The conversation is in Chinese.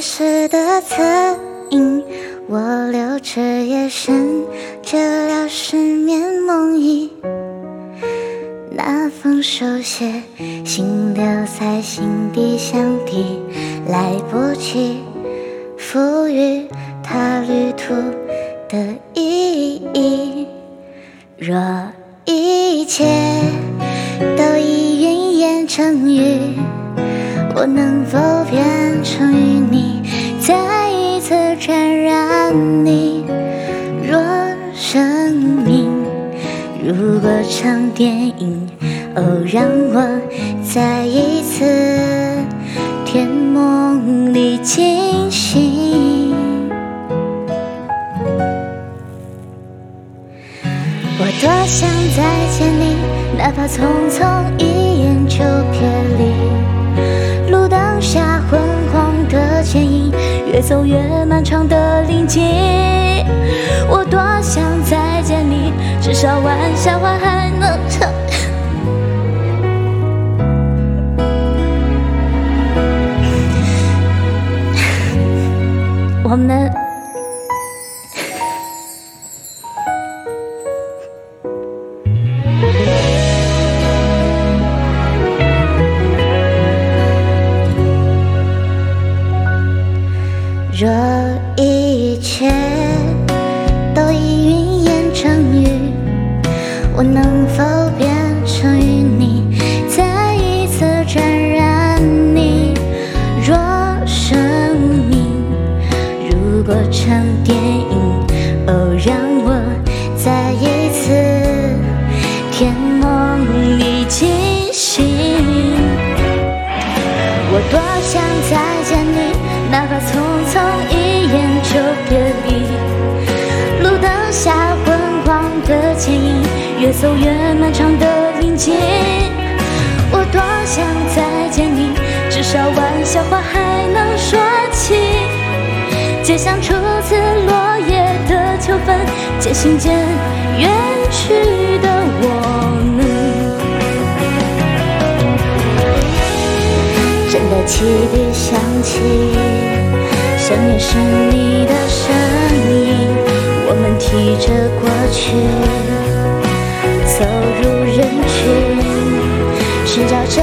时的侧影。我留着夜深，治疗失眠梦呓。那封手写，信留在心底，箱底，来不及赋予它旅途的意义。若一切都已云烟成雨，我能否变如果场电影，哦，让我再一次甜梦里惊醒。我多想再见你，哪怕匆匆一眼就别离。路灯下昏黄的剪影，越走越至少玩笑话还能唱。我们。沾染你？若生命如果场电影，哦，让我再一次甜梦里惊醒。我多想再见你，哪怕匆匆一眼就别离。路灯下昏黄的剪影，越走越漫长的林径。想再见你，至少玩笑话还能说起。就像初次落叶的秋分，渐行渐远去的我们。真的汽笛响起，想念是你的声音。我们提着过去，走入人群，寻找着